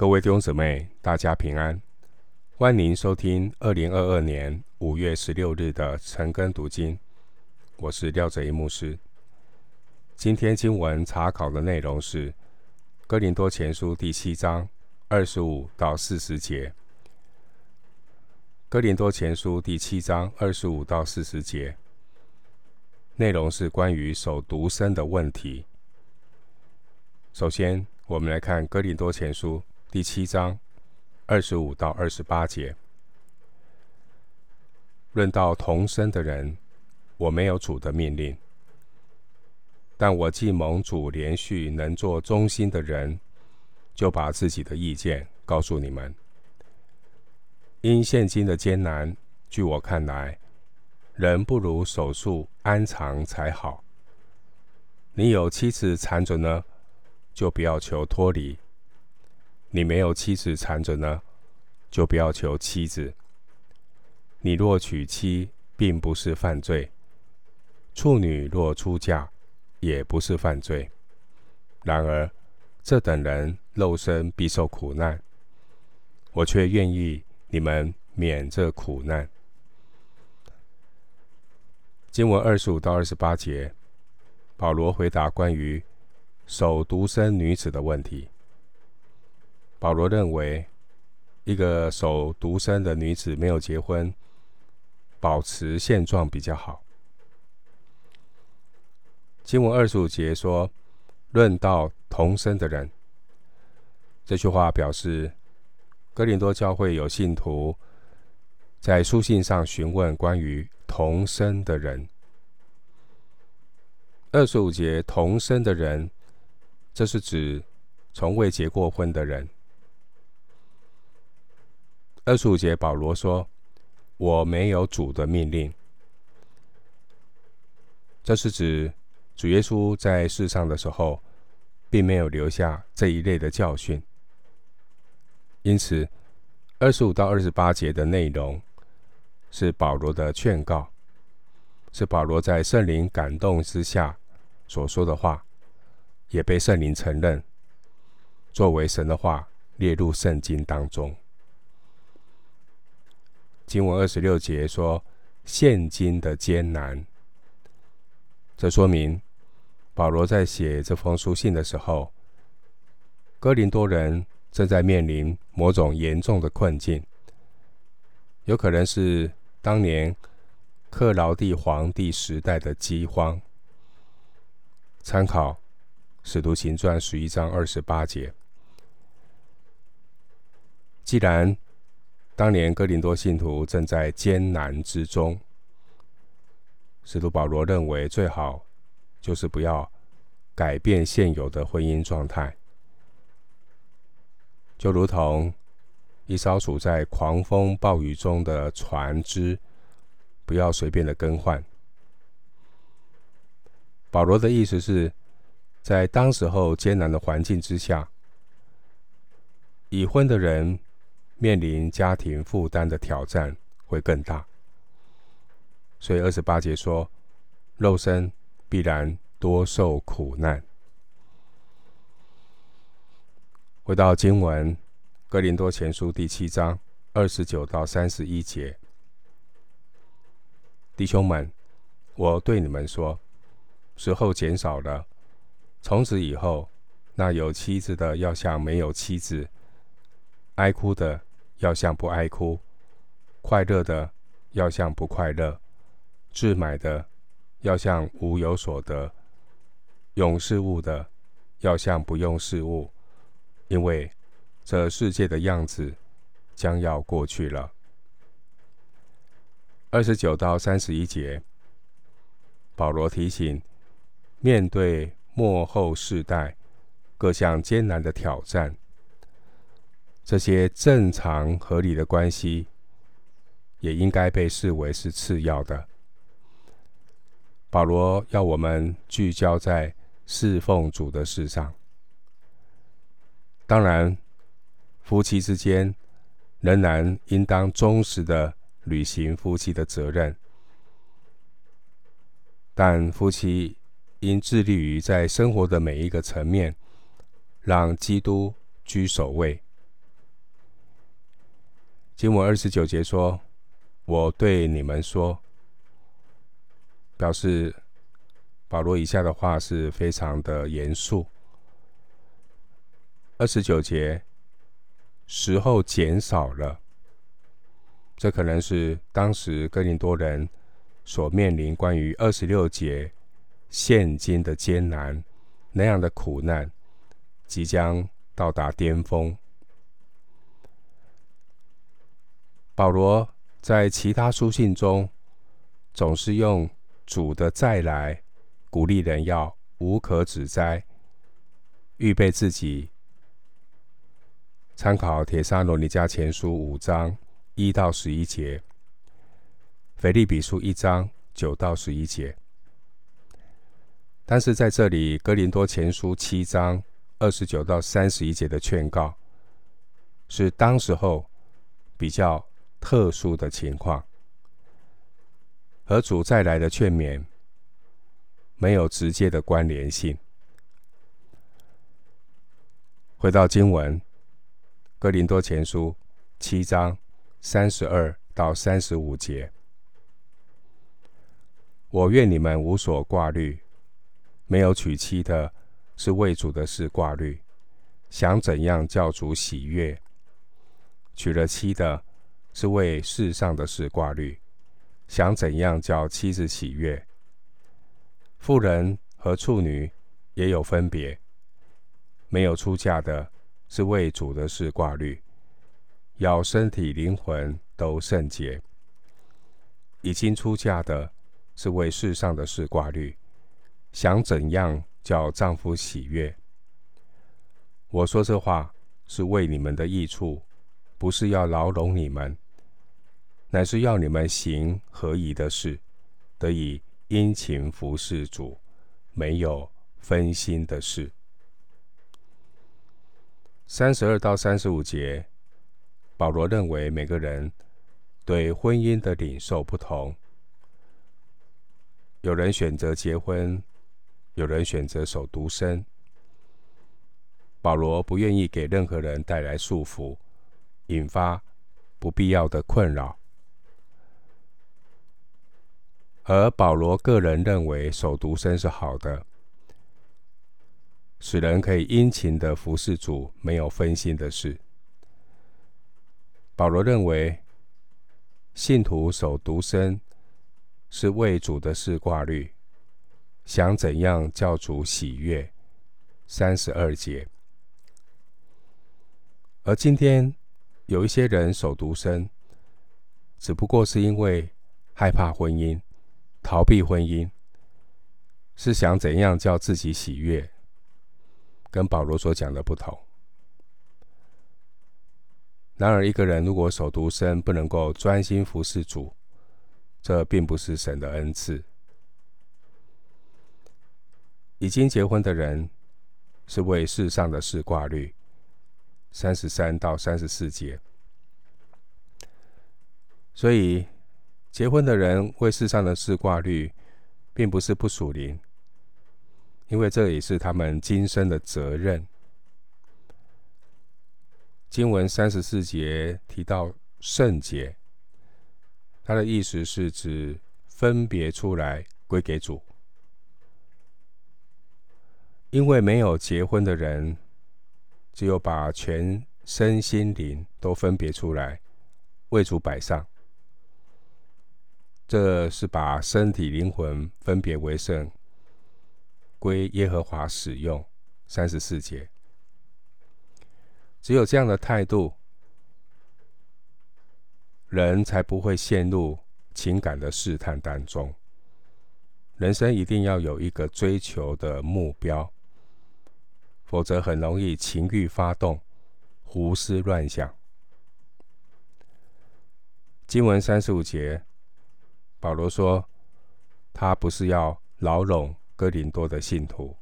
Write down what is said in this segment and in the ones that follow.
各位弟兄姊妹，大家平安，欢迎收听二零二二年五月十六日的晨更读经。我是廖哲一牧师。今天经文查考的内容是《哥林多前书》第七章二十五到四十节。《哥林多前书》第七章二十五到四十节，内容是关于守独身的问题。首先，我们来看《哥林多前书》第七章二十五到二十八节。论到同生的人，我没有主的命令，但我既蒙主连续能做忠心的人，就把自己的意见告诉你们。因现今的艰难，据我看来，人不如守术安常才好。你有妻子缠着呢，就不要求脱离。你没有妻子缠着呢，就不要求妻子。你若娶妻，并不是犯罪；处女若出嫁，也不是犯罪。然而，这等人肉身必受苦难，我却愿意你们免这苦难。经文二十五到二十八节，保罗回答关于。守独身女子的问题，保罗认为，一个守独身的女子没有结婚，保持现状比较好。经文二十五节说：“论到同身的人。”这句话表示，哥林多教会有信徒在书信上询问关于同身的人。二十五节同身的人。这是指从未结过婚的人。二十五节，保罗说：“我没有主的命令。”这是指主耶稣在世上的时候，并没有留下这一类的教训。因此，二十五到二十八节的内容是保罗的劝告，是保罗在圣灵感动之下所说的话。也被圣灵承认，作为神的话列入圣经当中。经文二十六节说：“现今的艰难。”这说明保罗在写这封书信的时候，哥林多人正在面临某种严重的困境，有可能是当年克劳地皇帝时代的饥荒。参考。使徒行传十一章二十八节。既然当年哥林多信徒正在艰难之中，使徒保罗认为最好就是不要改变现有的婚姻状态，就如同一艘处在狂风暴雨中的船只，不要随便的更换。保罗的意思是。在当时候艰难的环境之下，已婚的人面临家庭负担的挑战会更大。所以二十八节说，肉身必然多受苦难。回到经文，哥林多前书第七章二十九到三十一节，弟兄们，我对你们说，时候减少了。从此以后，那有妻子的要像没有妻子；哀哭的要像不爱哭；快乐的要像不快乐；自买的要像无有所得；用事物的要像不用事物。因为这世界的样子将要过去了。二十九到三十一节，保罗提醒：面对。末后世代各项艰难的挑战，这些正常合理的关系也应该被视为是次要的。保罗要我们聚焦在侍奉主的事上。当然，夫妻之间仍然应当忠实的履行夫妻的责任，但夫妻。应致力于在生活的每一个层面，让基督居首位，经文二十九节说：“我对你们说。”表示保罗以下的话是非常的严肃。二十九节，时候减少了，这可能是当时哥林多人所面临关于二十六节现今的艰难那样的苦难，即将到达巅峰。保罗在其他书信中总是用主的再来鼓励人要无可指摘，预备自己。参考《帖撒罗尼迦前书》五章一到十一节，《腓立比书》一章九到十一节。但是在这里，《哥林多前书》七章二十九到三十一节的劝告，是当时候比较特殊的情况，和主再来的劝勉没有直接的关联性。回到经文。哥林多前书七章三十二到三十五节，我愿你们无所挂虑。没有娶妻的，是为主的事挂虑，想怎样叫主喜悦；娶了妻的，是为世上的事挂虑，想怎样叫妻子喜悦。妇人和处女也有分别，没有出嫁的。是为主的事挂虑，要身体灵魂都圣洁；已经出嫁的，是为世上的事挂虑，想怎样叫丈夫喜悦。我说这话是为你们的益处，不是要劳笼你们，乃是要你们行合宜的事，得以殷勤服侍主，没有分心的事。三十二到三十五节，保罗认为每个人对婚姻的领受不同，有人选择结婚，有人选择守独身。保罗不愿意给任何人带来束缚，引发不必要的困扰，而保罗个人认为守独身是好的。使人可以殷勤的服侍主，没有分心的事。保罗认为，信徒守独身是为主的事挂虑，想怎样叫主喜悦。三十二节。而今天有一些人守独身，只不过是因为害怕婚姻，逃避婚姻，是想怎样叫自己喜悦。跟保罗所讲的不同。然而，一个人如果守独身，不能够专心服侍主，这并不是神的恩赐。已经结婚的人是为世上的事挂虑，三十三到三十四节。所以，结婚的人为世上的事挂虑，并不是不属灵。因为这也是他们今生的责任。经文三十四节提到圣洁，它的意思是指分别出来归给主。因为没有结婚的人，只有把全身心灵都分别出来为主摆上，这是把身体灵魂分别为圣。归耶和华使用，三十四节。只有这样的态度，人才不会陷入情感的试探当中。人生一定要有一个追求的目标，否则很容易情欲发动，胡思乱想。经文三十五节，保罗说，他不是要牢笼。哥林多的信徒，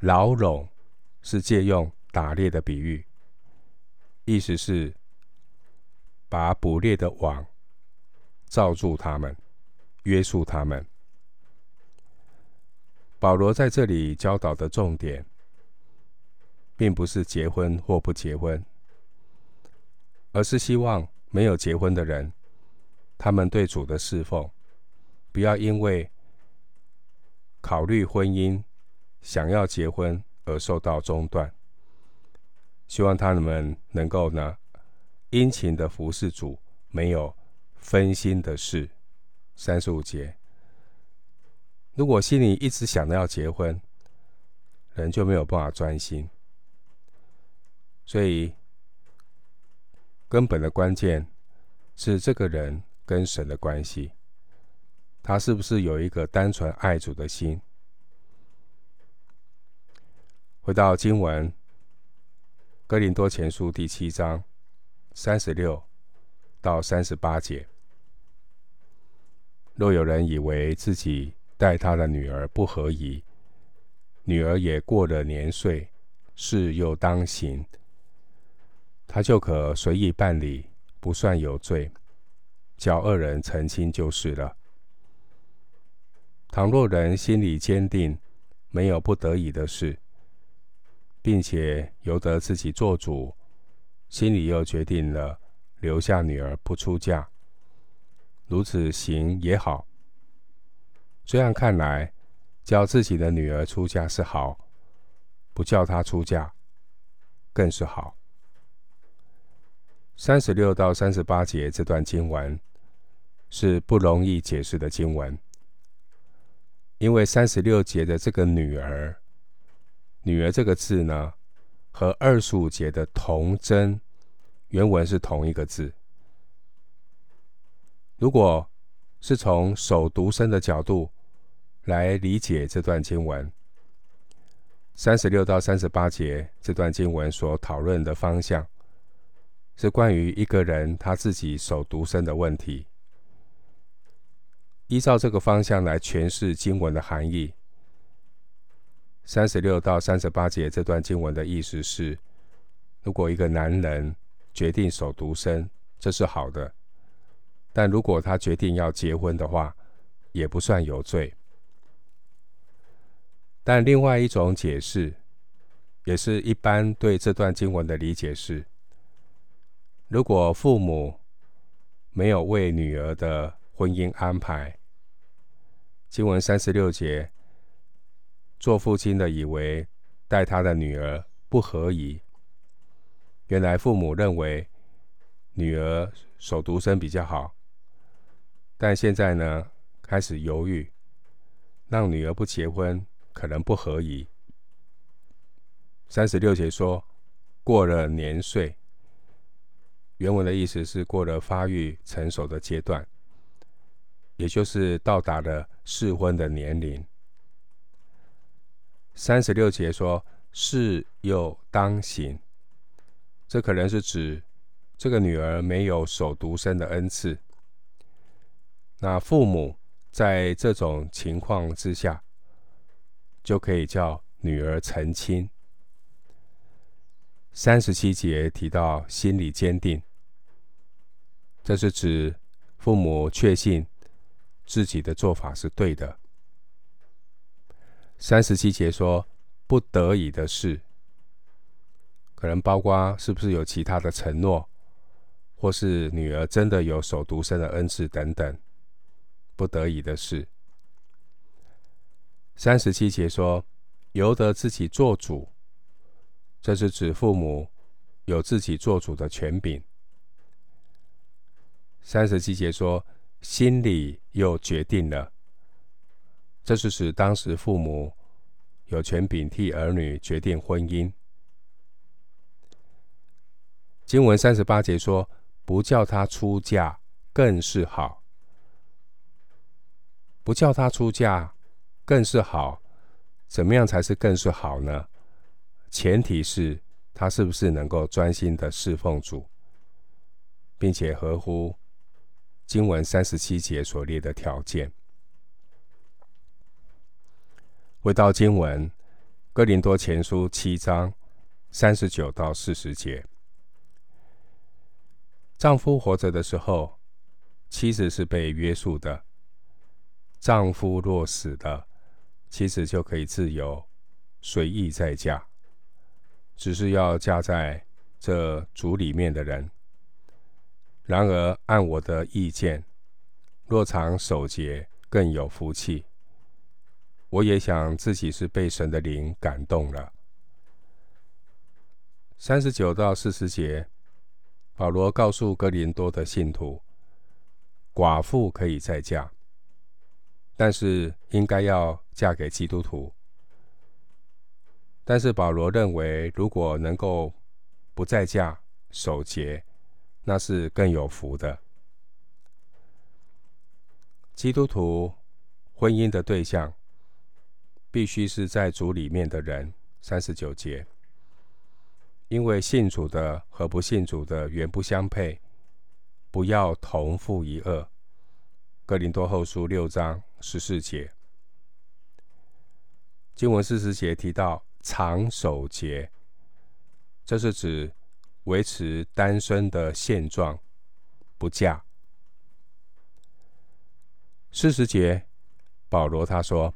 牢笼是借用打猎的比喻，意思是把捕猎的网罩住他们，约束他们。保罗在这里教导的重点，并不是结婚或不结婚，而是希望没有结婚的人，他们对主的侍奉，不要因为考虑婚姻、想要结婚而受到中断。希望他们能够呢，殷勤的服侍主，没有分心的事。三十五节，如果心里一直想着要结婚，人就没有办法专心。所以，根本的关键是这个人跟神的关系，他是不是有一个单纯爱主的心？回到经文，《哥林多前书》第七章三十六到三十八节。若有人以为自己待他的女儿不合宜，女儿也过了年岁，事又当行，他就可随意办理，不算有罪，叫二人成亲就是了。倘若人心里坚定，没有不得已的事，并且由得自己做主，心里又决定了留下女儿不出嫁。如此行也好。这样看来，叫自己的女儿出嫁是好，不叫她出嫁更是好。三十六到三十八节这段经文是不容易解释的经文，因为三十六节的这个“女儿”，“女儿”这个字呢，和二十五节的“童贞”原文是同一个字。如果是从守独生的角度来理解这段经文，三十六到三十八节这段经文所讨论的方向，是关于一个人他自己守独身的问题。依照这个方向来诠释经文的含义，三十六到三十八节这段经文的意思是：如果一个男人决定守独身，这是好的。但如果他决定要结婚的话，也不算有罪。但另外一种解释，也是一般对这段经文的理解是：如果父母没有为女儿的婚姻安排，经文三十六节，做父亲的以为带他的女儿不合宜，原来父母认为女儿守独身比较好。但现在呢，开始犹豫，让女儿不结婚可能不合宜。三十六节说，过了年岁，原文的意思是过了发育成熟的阶段，也就是到达了适婚的年龄。三十六节说，事又当行，这可能是指这个女儿没有守独身的恩赐。那父母在这种情况之下，就可以叫女儿成亲。三十七节提到心理坚定，这是指父母确信自己的做法是对的。三十七节说不得已的事，可能包括是不是有其他的承诺，或是女儿真的有守独身的恩赐等等。不得已的事。三十七节说，由得自己做主，这是指父母有自己做主的权柄。三十七节说，心里又决定了，这是指当时父母有权柄替儿女决定婚姻。经文三十八节说，不叫他出嫁更是好。不叫他出嫁，更是好。怎么样才是更是好呢？前提是他是不是能够专心的侍奉主，并且合乎经文三十七节所列的条件。回到经文，哥林多前书七章三十九到四十节，丈夫活着的时候，妻子是被约束的。丈夫若死了，妻子就可以自由随意再嫁，只是要嫁在这主里面的人，然而按我的意见，若常守节，更有福气。我也想自己是被神的灵感动了。三十九到四十节，保罗告诉哥林多的信徒，寡妇可以再嫁，但是应该要嫁给基督徒。但是保罗认为，如果能够不再嫁、守节，那是更有福的。基督徒婚姻的对象必须是在主里面的人。三十九节，因为信主的和不信主的原不相配，不要同父一轭。哥林多后书六章十四节，经文四十节提到常守节，这是指维持单身的现状，不嫁。四十节，保罗他说：“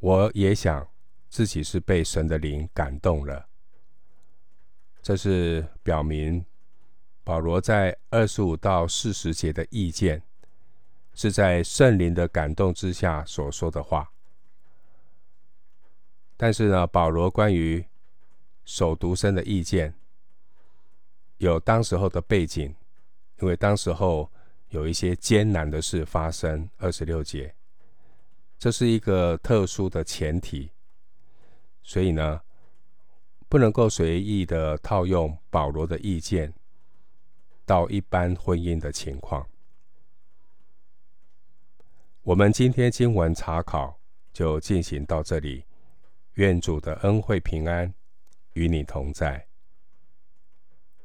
我也想自己是被神的灵感动了。”这是表明保罗在二十五到四十节的意见，是在圣灵的感动之下所说的话。但是呢，保罗关于守独身的意见，有当时候的背景，因为当时候。有一些艰难的事发生。二十六节，这是一个特殊的前提，所以呢，不能够随意的套用保罗的意见到一般婚姻的情况。我们今天经文查考就进行到这里，愿主的恩惠平安与你同在。